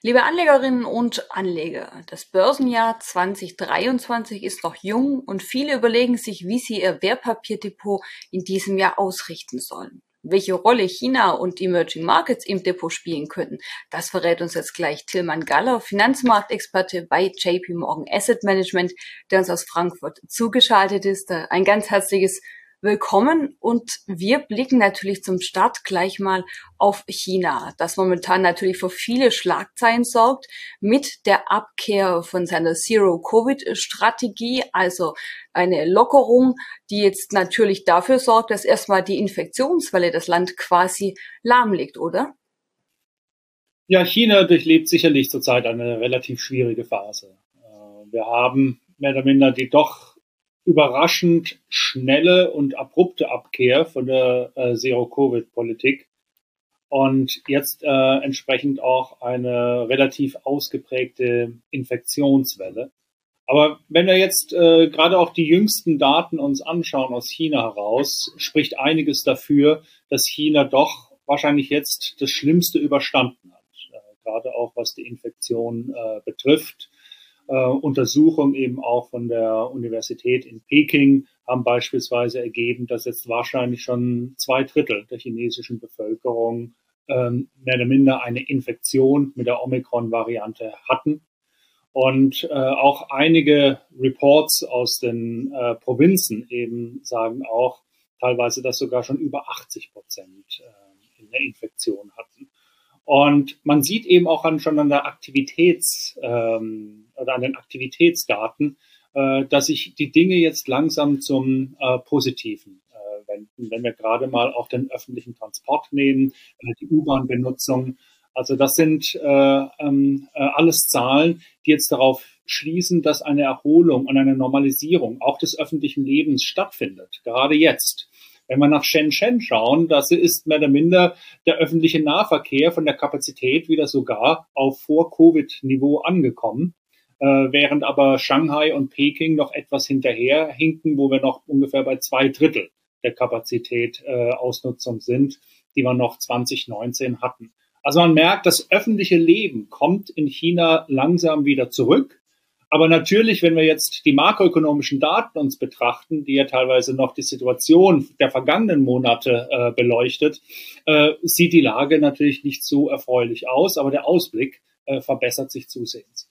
Liebe Anlegerinnen und Anleger, das Börsenjahr 2023 ist noch jung und viele überlegen sich, wie sie ihr Wertpapierdepot in diesem Jahr ausrichten sollen. Welche Rolle China und Emerging Markets im Depot spielen könnten, das verrät uns jetzt gleich Tilman Galler, Finanzmarktexperte bei JP Morgan Asset Management, der uns aus Frankfurt zugeschaltet ist. Ein ganz herzliches willkommen und wir blicken natürlich zum Start gleich mal auf China, das momentan natürlich für viele Schlagzeilen sorgt mit der Abkehr von seiner Zero-Covid-Strategie, also eine Lockerung, die jetzt natürlich dafür sorgt, dass erstmal die Infektionswelle das Land quasi lahmlegt, oder? Ja, China durchlebt sicherlich zurzeit eine relativ schwierige Phase. Äh, wir haben mehr oder minder die doch überraschend schnelle und abrupte Abkehr von der äh, Zero-Covid-Politik und jetzt äh, entsprechend auch eine relativ ausgeprägte Infektionswelle. Aber wenn wir jetzt äh, gerade auch die jüngsten Daten uns anschauen aus China heraus, spricht einiges dafür, dass China doch wahrscheinlich jetzt das Schlimmste überstanden hat, äh, gerade auch was die Infektion äh, betrifft äh, Untersuchungen eben auch von der Universität in Peking haben beispielsweise ergeben, dass jetzt wahrscheinlich schon zwei Drittel der chinesischen Bevölkerung ähm, mehr oder minder eine Infektion mit der Omikron-Variante hatten. Und äh, auch einige Reports aus den äh, Provinzen eben sagen auch teilweise, dass sogar schon über 80 Prozent äh, in der Infektion hatten. Und man sieht eben auch an, schon an der Aktivitäts, ähm, oder an den Aktivitätsdaten, äh, dass sich die Dinge jetzt langsam zum äh, Positiven äh, wenden. Wenn wir gerade mal auch den öffentlichen Transport nehmen, äh, die U-Bahn-Benutzung. Also das sind äh, ähm, äh, alles Zahlen, die jetzt darauf schließen, dass eine Erholung und eine Normalisierung auch des öffentlichen Lebens stattfindet, gerade jetzt. Wenn wir nach Shenzhen schauen, das ist mehr oder minder der öffentliche Nahverkehr von der Kapazität wieder sogar auf Vor-Covid-Niveau angekommen. Äh, während aber Shanghai und Peking noch etwas hinterher hinken, wo wir noch ungefähr bei zwei Drittel der Kapazität äh, Ausnutzung sind, die wir noch 2019 hatten. Also man merkt, das öffentliche Leben kommt in China langsam wieder zurück. Aber natürlich, wenn wir jetzt die makroökonomischen Daten uns betrachten, die ja teilweise noch die Situation der vergangenen Monate äh, beleuchtet, äh, sieht die Lage natürlich nicht so erfreulich aus, aber der Ausblick äh, verbessert sich zusehends.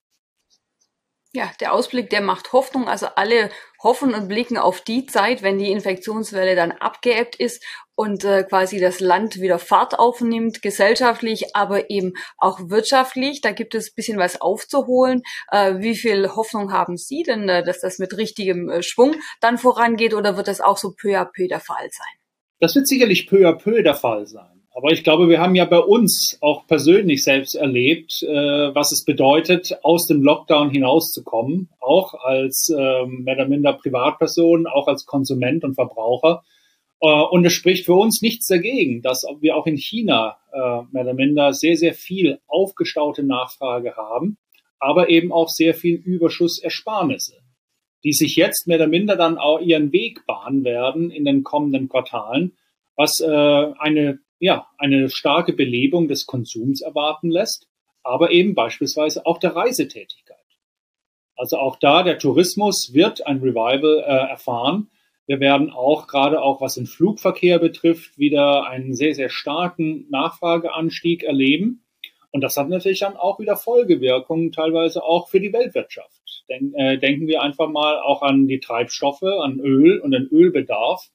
Ja, der Ausblick, der macht Hoffnung. Also alle hoffen und blicken auf die Zeit, wenn die Infektionswelle dann abgeebbt ist und äh, quasi das Land wieder Fahrt aufnimmt, gesellschaftlich, aber eben auch wirtschaftlich. Da gibt es bisschen was aufzuholen. Äh, wie viel Hoffnung haben Sie denn, äh, dass das mit richtigem äh, Schwung dann vorangeht oder wird das auch so peu à peu der Fall sein? Das wird sicherlich peu à peu der Fall sein. Aber ich glaube, wir haben ja bei uns auch persönlich selbst erlebt, äh, was es bedeutet, aus dem Lockdown hinauszukommen, auch als ähm, mehr oder minder Privatperson, auch als Konsument und Verbraucher. Äh, und es spricht für uns nichts dagegen, dass wir auch in China äh, mehr oder minder sehr, sehr viel aufgestaute Nachfrage haben, aber eben auch sehr viel Überschussersparnisse, die sich jetzt mehr oder minder dann auch ihren Weg bahnen werden in den kommenden Quartalen, was äh, eine ja, eine starke Belebung des Konsums erwarten lässt, aber eben beispielsweise auch der Reisetätigkeit. Also auch da, der Tourismus wird ein Revival äh, erfahren. Wir werden auch gerade auch was den Flugverkehr betrifft, wieder einen sehr, sehr starken Nachfrageanstieg erleben. Und das hat natürlich dann auch wieder Folgewirkungen, teilweise auch für die Weltwirtschaft. Denk, äh, denken wir einfach mal auch an die Treibstoffe, an Öl und den Ölbedarf.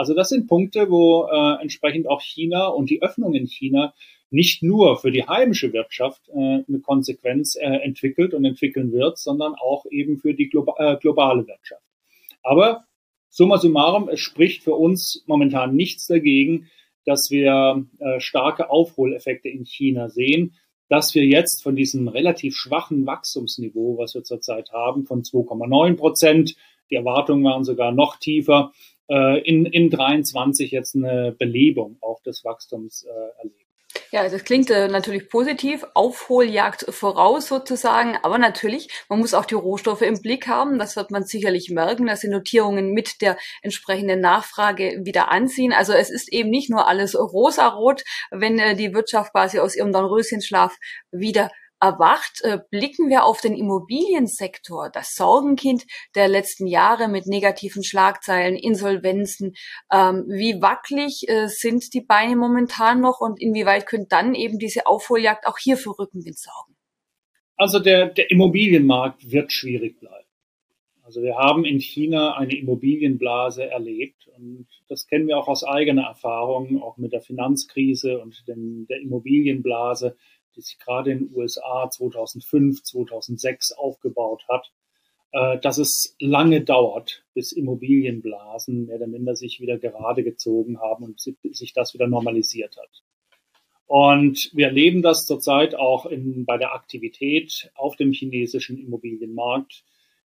Also das sind Punkte, wo äh, entsprechend auch China und die Öffnung in China nicht nur für die heimische Wirtschaft äh, eine Konsequenz äh, entwickelt und entwickeln wird, sondern auch eben für die globa äh, globale Wirtschaft. Aber summa summarum, es spricht für uns momentan nichts dagegen, dass wir äh, starke Aufholeffekte in China sehen, dass wir jetzt von diesem relativ schwachen Wachstumsniveau, was wir zurzeit haben, von 2,9 Prozent, die Erwartungen waren sogar noch tiefer, äh, in, in 23 jetzt eine Belebung auch des Wachstums äh, erleben. Ja, das klingt äh, natürlich positiv, Aufholjagd voraus sozusagen, aber natürlich, man muss auch die Rohstoffe im Blick haben, das wird man sicherlich merken, dass die Notierungen mit der entsprechenden Nachfrage wieder anziehen. Also es ist eben nicht nur alles rosarot, wenn äh, die Wirtschaft quasi aus ihrem Dornröschenschlaf wieder erwacht, äh, blicken wir auf den Immobiliensektor, das Sorgenkind der letzten Jahre mit negativen Schlagzeilen, Insolvenzen. Ähm, wie wackelig äh, sind die Beine momentan noch und inwieweit könnte dann eben diese Aufholjagd auch hier für Rückenwind sorgen? Also der, der Immobilienmarkt wird schwierig bleiben. Also wir haben in China eine Immobilienblase erlebt und das kennen wir auch aus eigener Erfahrung, auch mit der Finanzkrise und den, der Immobilienblase, die sich gerade in den USA 2005, 2006 aufgebaut hat, äh, dass es lange dauert, bis Immobilienblasen mehr oder minder sich wieder gerade gezogen haben und sich das wieder normalisiert hat. Und wir erleben das zurzeit auch in, bei der Aktivität auf dem chinesischen Immobilienmarkt.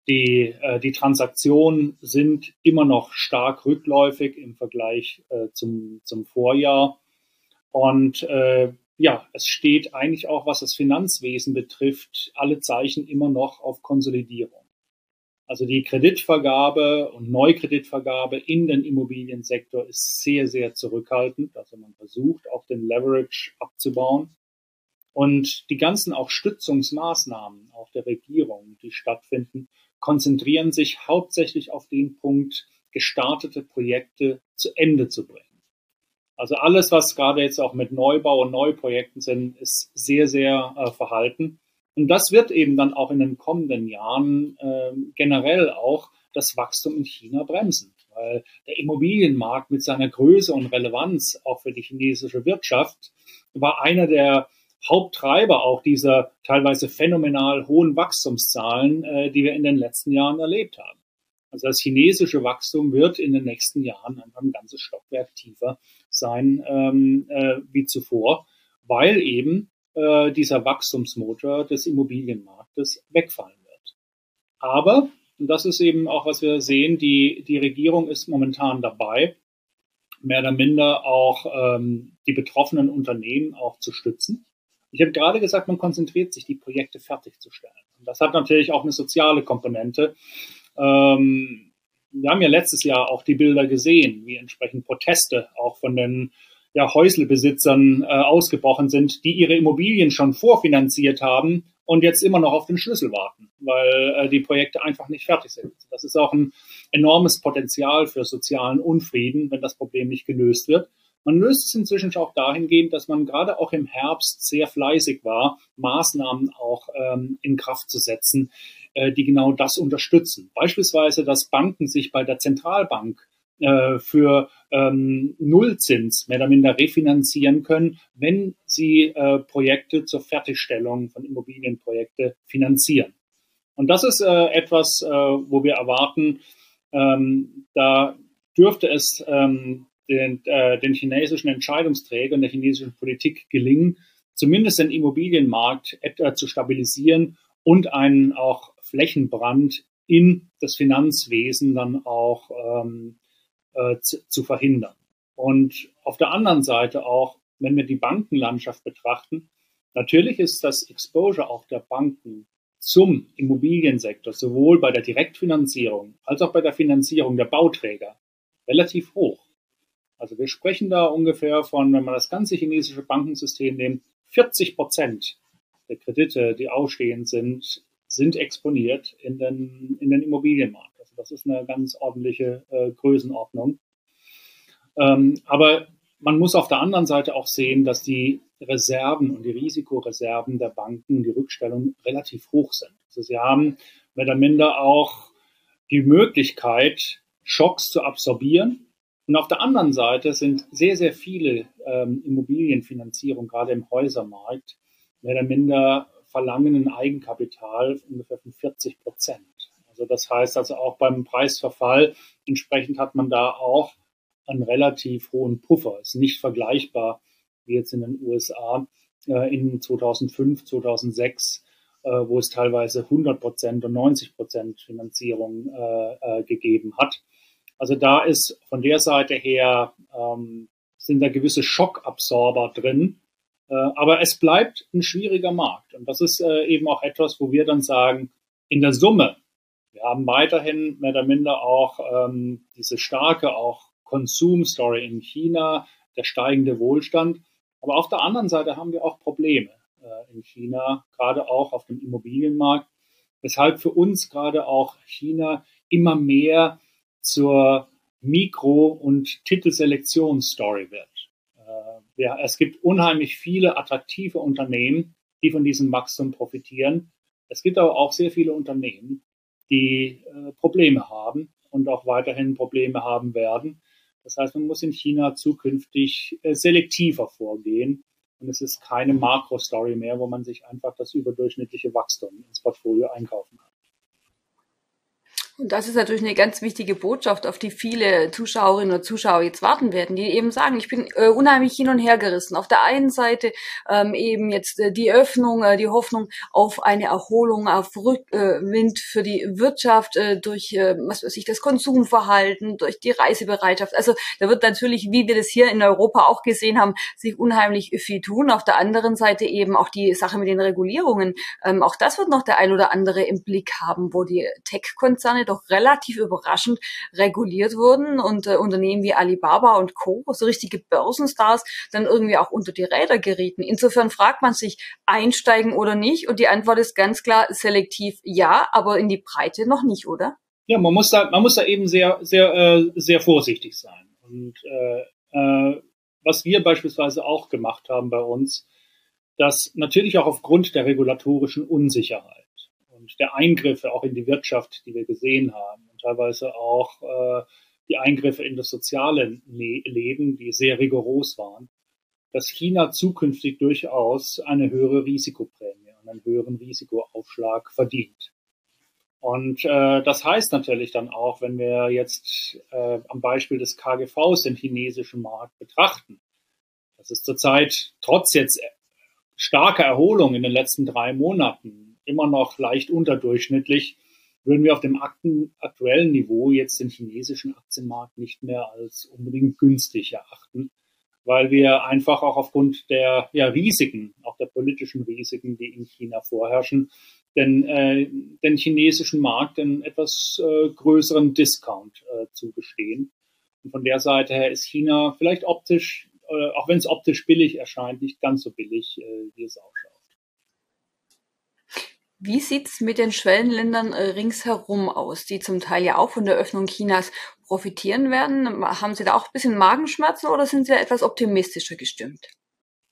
Die, äh, die Transaktionen sind immer noch stark rückläufig im Vergleich äh, zum, zum Vorjahr. Und äh, ja, es steht eigentlich auch, was das Finanzwesen betrifft, alle Zeichen immer noch auf Konsolidierung. Also die Kreditvergabe und Neukreditvergabe in den Immobiliensektor ist sehr, sehr zurückhaltend. Also man versucht auch den Leverage abzubauen. Und die ganzen auch Stützungsmaßnahmen auch der Regierung, die stattfinden, konzentrieren sich hauptsächlich auf den Punkt, gestartete Projekte zu Ende zu bringen. Also alles, was gerade jetzt auch mit Neubau und Neuprojekten sind, ist sehr, sehr äh, verhalten. Und das wird eben dann auch in den kommenden Jahren äh, generell auch das Wachstum in China bremsen, weil der Immobilienmarkt mit seiner Größe und Relevanz auch für die chinesische Wirtschaft war einer der Haupttreiber auch dieser teilweise phänomenal hohen Wachstumszahlen, äh, die wir in den letzten Jahren erlebt haben. Also das chinesische Wachstum wird in den nächsten Jahren einfach ein ganzes Stockwerk tiefer sein ähm, äh, wie zuvor, weil eben äh, dieser Wachstumsmotor des Immobilienmarktes wegfallen wird. Aber, und das ist eben auch, was wir sehen, die, die Regierung ist momentan dabei, mehr oder minder auch ähm, die betroffenen Unternehmen auch zu stützen. Ich habe gerade gesagt, man konzentriert sich, die Projekte fertigzustellen. Und das hat natürlich auch eine soziale Komponente. Ähm, wir haben ja letztes Jahr auch die Bilder gesehen, wie entsprechend Proteste auch von den ja, Häuslebesitzern äh, ausgebrochen sind, die ihre Immobilien schon vorfinanziert haben und jetzt immer noch auf den Schlüssel warten, weil äh, die Projekte einfach nicht fertig sind. Das ist auch ein enormes Potenzial für sozialen Unfrieden, wenn das Problem nicht gelöst wird. Man löst es inzwischen auch dahingehend, dass man gerade auch im Herbst sehr fleißig war, Maßnahmen auch ähm, in Kraft zu setzen, äh, die genau das unterstützen. Beispielsweise, dass Banken sich bei der Zentralbank äh, für ähm, Nullzins mehr oder minder refinanzieren können, wenn sie äh, Projekte zur Fertigstellung von Immobilienprojekte finanzieren. Und das ist äh, etwas, äh, wo wir erwarten, ähm, da dürfte es ähm, den, äh, den chinesischen Entscheidungsträgern der chinesischen Politik gelingen, zumindest den Immobilienmarkt etwa zu stabilisieren und einen auch Flächenbrand in das Finanzwesen dann auch ähm, äh, zu, zu verhindern. Und auf der anderen Seite auch, wenn wir die Bankenlandschaft betrachten, natürlich ist das Exposure auch der Banken zum Immobiliensektor sowohl bei der Direktfinanzierung als auch bei der Finanzierung der Bauträger relativ hoch. Also wir sprechen da ungefähr von, wenn man das ganze chinesische Bankensystem nimmt, 40 Prozent der Kredite, die ausstehend sind, sind exponiert in den, in den Immobilienmarkt. Also das ist eine ganz ordentliche äh, Größenordnung. Ähm, aber man muss auf der anderen Seite auch sehen, dass die Reserven und die Risikoreserven der Banken, die Rückstellung relativ hoch sind. Also sie haben mehr oder minder auch die Möglichkeit, Schocks zu absorbieren. Und auf der anderen Seite sind sehr, sehr viele ähm, Immobilienfinanzierungen, gerade im Häusermarkt, mehr oder minder verlangen ein Eigenkapital ungefähr von 40 Prozent. Also das heißt also auch beim Preisverfall entsprechend hat man da auch einen relativ hohen Puffer. Ist nicht vergleichbar wie jetzt in den USA äh, in 2005, 2006, äh, wo es teilweise 100 Prozent und 90 Prozent Finanzierung äh, gegeben hat. Also da ist von der Seite her ähm, sind da gewisse Schockabsorber drin. Äh, aber es bleibt ein schwieriger Markt. Und das ist äh, eben auch etwas, wo wir dann sagen, in der Summe wir haben weiterhin mehr oder minder auch ähm, diese starke auch Konsumstory in China, der steigende Wohlstand. Aber auf der anderen Seite haben wir auch Probleme. äh, in China, gerade auch auf dem Immobilienmarkt, weshalb für uns gerade auch China immer mehr zur Mikro- und Titelselektionsstory wird. Ja, es gibt unheimlich viele attraktive Unternehmen, die von diesem Wachstum profitieren. Es gibt aber auch sehr viele Unternehmen, die äh, Probleme haben und auch weiterhin Probleme haben werden. Das heißt, man muss in China zukünftig äh, selektiver vorgehen. Und es ist keine Makro-Story mehr, wo man sich einfach das überdurchschnittliche Wachstum ins Portfolio einkaufen kann. Und das ist natürlich eine ganz wichtige Botschaft, auf die viele Zuschauerinnen und Zuschauer jetzt warten werden, die eben sagen, ich bin äh, unheimlich hin und her gerissen. Auf der einen Seite ähm, eben jetzt äh, die Öffnung, äh, die Hoffnung auf eine Erholung, auf Rückwind äh, für die Wirtschaft äh, durch, äh, was weiß ich, das Konsumverhalten, durch die Reisebereitschaft. Also da wird natürlich, wie wir das hier in Europa auch gesehen haben, sich unheimlich viel tun. Auf der anderen Seite eben auch die Sache mit den Regulierungen. Ähm, auch das wird noch der ein oder andere im Blick haben, wo die Tech-Konzerne doch relativ überraschend reguliert wurden und äh, Unternehmen wie Alibaba und Co., so richtige Börsenstars, dann irgendwie auch unter die Räder gerieten. Insofern fragt man sich, einsteigen oder nicht? Und die Antwort ist ganz klar selektiv ja, aber in die Breite noch nicht, oder? Ja, man muss da, man muss da eben sehr, sehr, äh, sehr vorsichtig sein. Und äh, äh, was wir beispielsweise auch gemacht haben bei uns, dass natürlich auch aufgrund der regulatorischen Unsicherheit der Eingriffe auch in die Wirtschaft, die wir gesehen haben und teilweise auch äh, die Eingriffe in das soziale Le Leben, die sehr rigoros waren, dass China zukünftig durchaus eine höhere Risikoprämie und einen höheren Risikoaufschlag verdient. Und äh, das heißt natürlich dann auch, wenn wir jetzt äh, am Beispiel des KGVs den chinesischen Markt betrachten, das ist zurzeit trotz jetzt starker Erholung in den letzten drei Monaten immer noch leicht unterdurchschnittlich, würden wir auf dem aktuellen Niveau jetzt den chinesischen Aktienmarkt nicht mehr als unbedingt günstig erachten, weil wir einfach auch aufgrund der ja, Risiken, auch der politischen Risiken, die in China vorherrschen, den, äh, den chinesischen Markt einen etwas äh, größeren Discount äh, zugestehen. Und von der Seite her ist China vielleicht optisch, äh, auch wenn es optisch billig erscheint, nicht ganz so billig, äh, wie es ausschaut. Wie sieht's mit den Schwellenländern äh, ringsherum aus, die zum Teil ja auch von der Öffnung Chinas profitieren werden? Haben Sie da auch ein bisschen Magenschmerzen oder sind Sie da etwas optimistischer gestimmt?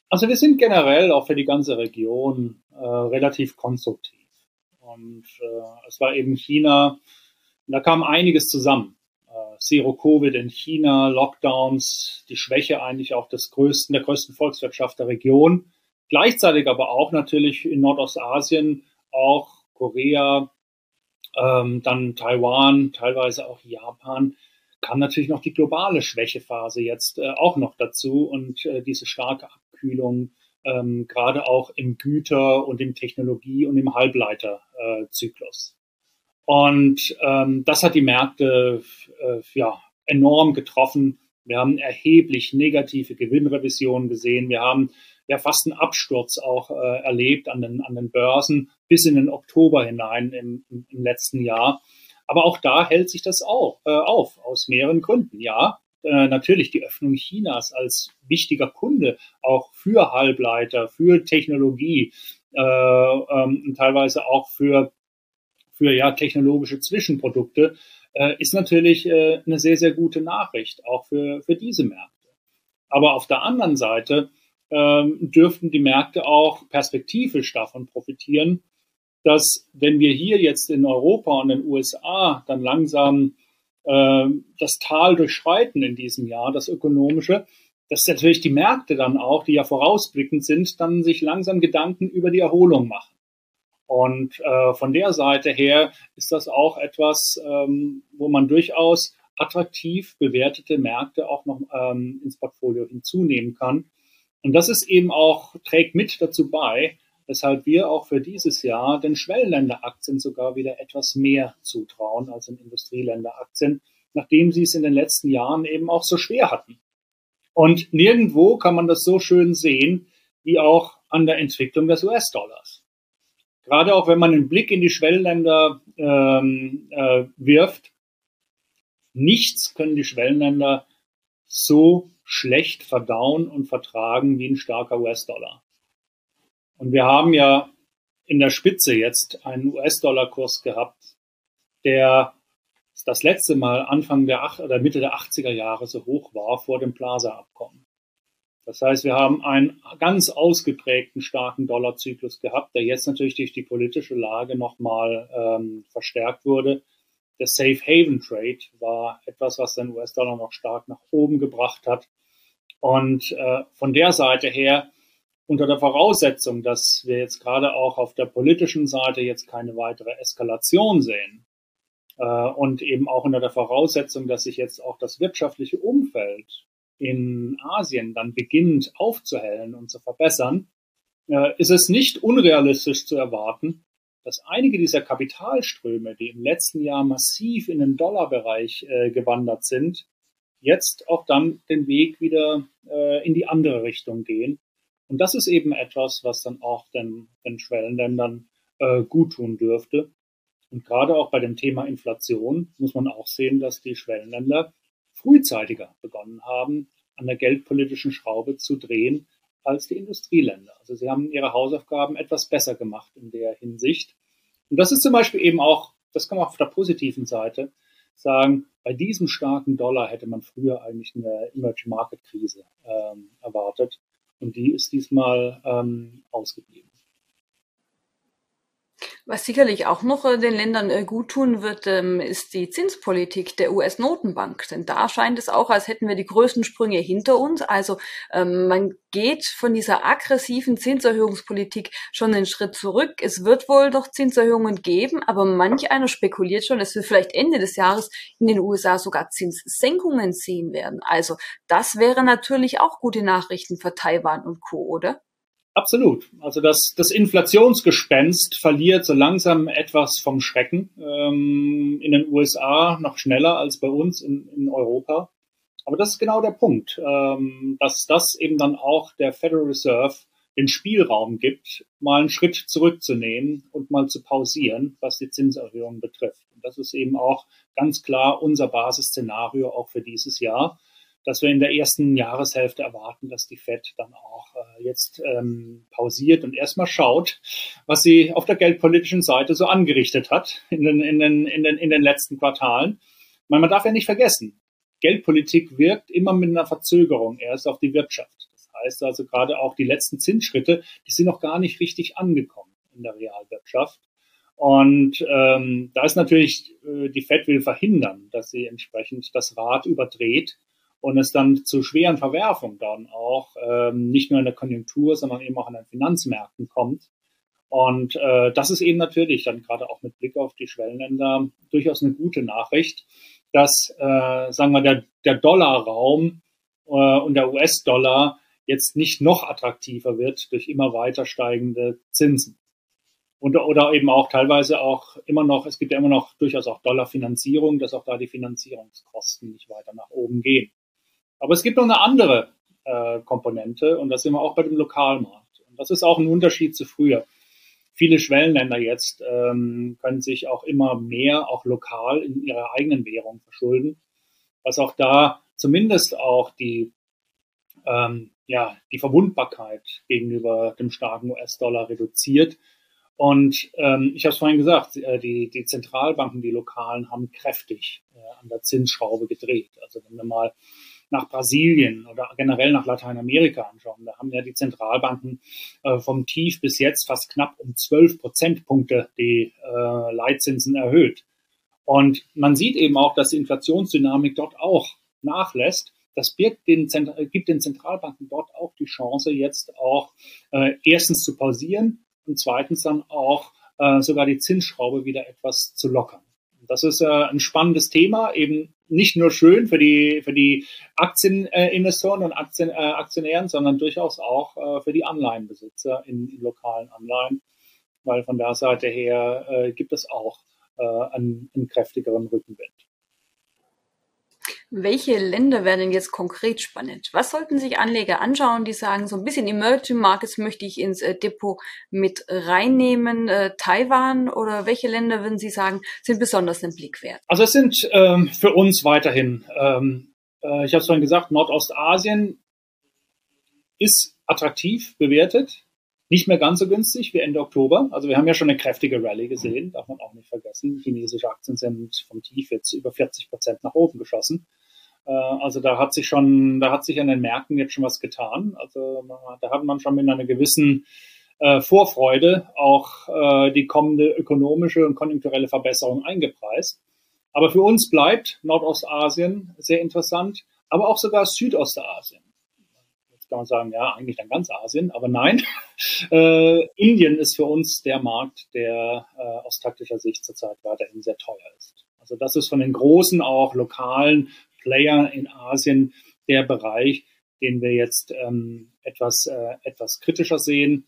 Also wir sind generell auch für die ganze Region äh, relativ konstruktiv. Und äh, es war eben China, da kam einiges zusammen. Äh, Zero Covid in China, Lockdowns, die Schwäche eigentlich auch des größten, der größten Volkswirtschaft der Region. Gleichzeitig aber auch natürlich in Nordostasien auch Korea, ähm, dann Taiwan, teilweise auch Japan, kam natürlich noch die globale Schwächephase jetzt äh, auch noch dazu und äh, diese starke Abkühlung, ähm, gerade auch im Güter- und im Technologie- und im Halbleiterzyklus. Äh, und ähm, das hat die Märkte äh, ja, enorm getroffen. Wir haben erheblich negative Gewinnrevisionen gesehen. Wir haben ja fast einen Absturz auch äh, erlebt an den, an den Börsen bis in den Oktober hinein im, im, letzten Jahr. Aber auch da hält sich das auch, äh, auf, aus mehreren Gründen. Ja, äh, natürlich die Öffnung Chinas als wichtiger Kunde, auch für Halbleiter, für Technologie, äh, ähm, teilweise auch für, für ja, technologische Zwischenprodukte, äh, ist natürlich äh, eine sehr, sehr gute Nachricht, auch für, für diese Märkte. Aber auf der anderen Seite ähm, dürften die Märkte auch perspektivisch davon profitieren, dass wenn wir hier jetzt in Europa und in den USA dann langsam äh, das Tal durchschreiten in diesem Jahr, das ökonomische, dass natürlich die Märkte dann auch, die ja vorausblickend sind, dann sich langsam Gedanken über die Erholung machen. Und äh, von der Seite her ist das auch etwas, ähm, wo man durchaus attraktiv bewertete Märkte auch noch ähm, ins Portfolio hinzunehmen kann. Und das ist eben auch, trägt mit dazu bei, weshalb wir auch für dieses Jahr den Schwellenländeraktien sogar wieder etwas mehr zutrauen als den Industrieländeraktien, nachdem sie es in den letzten Jahren eben auch so schwer hatten. Und nirgendwo kann man das so schön sehen, wie auch an der Entwicklung des US-Dollars. Gerade auch wenn man einen Blick in die Schwellenländer ähm, äh, wirft, nichts können die Schwellenländer so schlecht verdauen und vertragen wie ein starker US-Dollar. Und wir haben ja in der Spitze jetzt einen US-Dollar-Kurs gehabt, der das letzte Mal Anfang der Ach oder Mitte der 80er Jahre so hoch war vor dem Plaza-Abkommen. Das heißt, wir haben einen ganz ausgeprägten starken Dollarzyklus gehabt, der jetzt natürlich durch die politische Lage nochmal ähm, verstärkt wurde. Der Safe Haven Trade war etwas, was den US-Dollar noch stark nach oben gebracht hat. Und äh, von der Seite her, unter der Voraussetzung, dass wir jetzt gerade auch auf der politischen Seite jetzt keine weitere Eskalation sehen, äh, und eben auch unter der Voraussetzung, dass sich jetzt auch das wirtschaftliche Umfeld in Asien dann beginnt aufzuhellen und zu verbessern, äh, ist es nicht unrealistisch zu erwarten, dass einige dieser Kapitalströme, die im letzten Jahr massiv in den Dollarbereich äh, gewandert sind, jetzt auch dann den Weg wieder äh, in die andere Richtung gehen. Und das ist eben etwas, was dann auch den, den Schwellenländern äh, gut tun dürfte. Und gerade auch bei dem Thema Inflation muss man auch sehen, dass die Schwellenländer frühzeitiger begonnen haben, an der geldpolitischen Schraube zu drehen als die Industrieländer. Also sie haben ihre Hausaufgaben etwas besser gemacht in der Hinsicht. Und das ist zum Beispiel eben auch, das kann man auf der positiven Seite sagen, bei diesem starken Dollar hätte man früher eigentlich eine Emerging Market Krise ähm, erwartet. Und die ist diesmal ähm, ausgeblieben. Was sicherlich auch noch äh, den Ländern äh, gut tun wird, ähm, ist die Zinspolitik der US-Notenbank. Denn da scheint es auch, als hätten wir die größten Sprünge hinter uns. Also ähm, man geht von dieser aggressiven Zinserhöhungspolitik schon einen Schritt zurück. Es wird wohl noch Zinserhöhungen geben, aber manch einer spekuliert schon, dass wir vielleicht Ende des Jahres in den USA sogar Zinssenkungen sehen werden. Also das wäre natürlich auch gute Nachrichten für Taiwan und Co., oder? Absolut. Also das, das Inflationsgespenst verliert so langsam etwas vom Schrecken. Ähm, in den USA noch schneller als bei uns in, in Europa. Aber das ist genau der Punkt, ähm, dass das eben dann auch der Federal Reserve den Spielraum gibt, mal einen Schritt zurückzunehmen und mal zu pausieren, was die Zinserhöhung betrifft. Und das ist eben auch ganz klar unser Basisszenario auch für dieses Jahr dass wir in der ersten Jahreshälfte erwarten, dass die Fed dann auch äh, jetzt ähm, pausiert und erstmal schaut, was sie auf der geldpolitischen Seite so angerichtet hat in den, in den, in den, in den letzten Quartalen. Meine, man darf ja nicht vergessen, Geldpolitik wirkt immer mit einer Verzögerung erst auf die Wirtschaft. Das heißt also gerade auch die letzten Zinsschritte, die sind noch gar nicht richtig angekommen in der Realwirtschaft. Und ähm, da ist natürlich, äh, die Fed will verhindern, dass sie entsprechend das Rad überdreht und es dann zu schweren Verwerfungen dann auch ähm, nicht nur in der Konjunktur, sondern eben auch an den Finanzmärkten kommt. Und äh, das ist eben natürlich dann gerade auch mit Blick auf die Schwellenländer durchaus eine gute Nachricht, dass, äh, sagen wir, der, der Dollarraum äh, und der US-Dollar jetzt nicht noch attraktiver wird durch immer weiter steigende Zinsen. Und, oder eben auch teilweise auch immer noch, es gibt ja immer noch durchaus auch Dollarfinanzierung, dass auch da die Finanzierungskosten nicht weiter nach oben gehen. Aber es gibt noch eine andere äh, Komponente und das sind wir auch bei dem Lokalmarkt. Und das ist auch ein Unterschied zu früher. Viele Schwellenländer jetzt ähm, können sich auch immer mehr auch lokal in ihrer eigenen Währung verschulden, was auch da zumindest auch die ähm, ja die Verwundbarkeit gegenüber dem starken US-Dollar reduziert. Und ähm, ich habe es vorhin gesagt, äh, die, die Zentralbanken, die lokalen, haben kräftig äh, an der Zinsschraube gedreht. Also wenn wir mal nach Brasilien oder generell nach Lateinamerika anschauen, da haben ja die Zentralbanken äh, vom Tief bis jetzt fast knapp um 12 Prozentpunkte die äh, Leitzinsen erhöht. Und man sieht eben auch, dass die Inflationsdynamik dort auch nachlässt. Das den, gibt den Zentralbanken dort auch die Chance, jetzt auch äh, erstens zu pausieren und zweitens dann auch äh, sogar die Zinsschraube wieder etwas zu lockern. Das ist äh, ein spannendes Thema, eben nicht nur schön für die, für die Aktieninvestoren und Aktien, äh, Aktionären, sondern durchaus auch äh, für die Anleihenbesitzer in, in, lokalen Anleihen, weil von der Seite her äh, gibt es auch äh, einen, einen kräftigeren Rückenwind. Welche Länder werden denn jetzt konkret spannend? Was sollten sich Anleger anschauen, die sagen, so ein bisschen Emerging Markets möchte ich ins äh, Depot mit reinnehmen? Äh, Taiwan oder welche Länder würden Sie sagen, sind besonders einen Blick wert? Also es sind ähm, für uns weiterhin, ähm, äh, ich habe es vorhin gesagt, Nordostasien ist attraktiv bewertet. nicht mehr ganz so günstig wie Ende Oktober. Also wir haben ja schon eine kräftige Rallye gesehen, darf man auch nicht vergessen. Chinesische Aktien sind vom Tief jetzt über 40 Prozent nach oben geschossen. Äh, also da hat sich schon, da hat sich an den Märkten jetzt schon was getan. Also da hat man schon mit einer gewissen äh, Vorfreude auch äh, die kommende ökonomische und konjunkturelle Verbesserung eingepreist. Aber für uns bleibt Nordostasien sehr interessant, aber auch sogar Südostasien. Jetzt kann man sagen, ja, eigentlich dann ganz Asien, aber nein. äh, Indien ist für uns der Markt, der äh, aus taktischer Sicht zurzeit weiterhin sehr teuer ist. Also das ist von den großen, auch lokalen Player in Asien der Bereich, den wir jetzt ähm, etwas, äh, etwas kritischer sehen.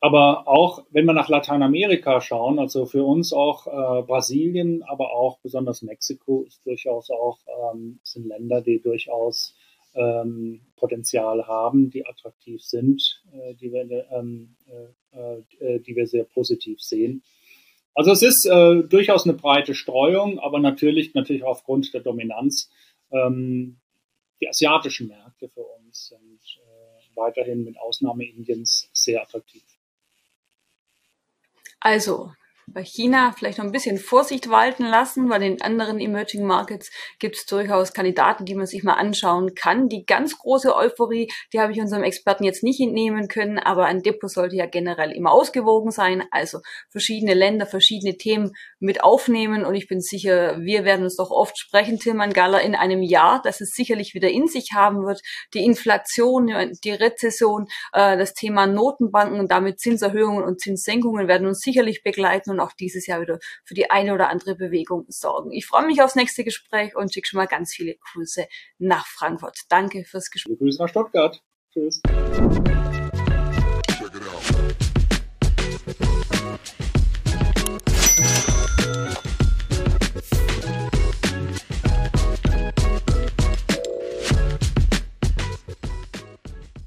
Aber auch wenn wir nach Lateinamerika schauen, also für uns auch äh, Brasilien, aber auch besonders Mexiko ist durchaus auch ähm, sind Länder, die durchaus ähm, Potenzial haben, die attraktiv sind, äh, die wir ähm, äh, äh, die wir sehr positiv sehen. Also es ist äh, durchaus eine breite Streuung, aber natürlich natürlich aufgrund der Dominanz ähm, die asiatischen Märkte für uns sind äh, weiterhin mit Ausnahme Indiens sehr attraktiv. Also, bei China vielleicht noch ein bisschen Vorsicht walten lassen. Bei den anderen Emerging Markets gibt es durchaus Kandidaten, die man sich mal anschauen kann. Die ganz große Euphorie, die habe ich unserem Experten jetzt nicht entnehmen können, aber ein Depot sollte ja generell immer ausgewogen sein, also verschiedene Länder, verschiedene Themen mit aufnehmen und ich bin sicher, wir werden uns doch oft sprechen, Tilman Galler, in einem Jahr, dass es sicherlich wieder in sich haben wird. Die Inflation, die Rezession, äh, das Thema Notenbanken und damit Zinserhöhungen und Zinssenkungen werden uns sicherlich begleiten und auch dieses Jahr wieder für die eine oder andere Bewegung sorgen. Ich freue mich aufs nächste Gespräch und schicke schon mal ganz viele Grüße nach Frankfurt. Danke fürs Gespräch. Grüße nach Stuttgart. Tschüss.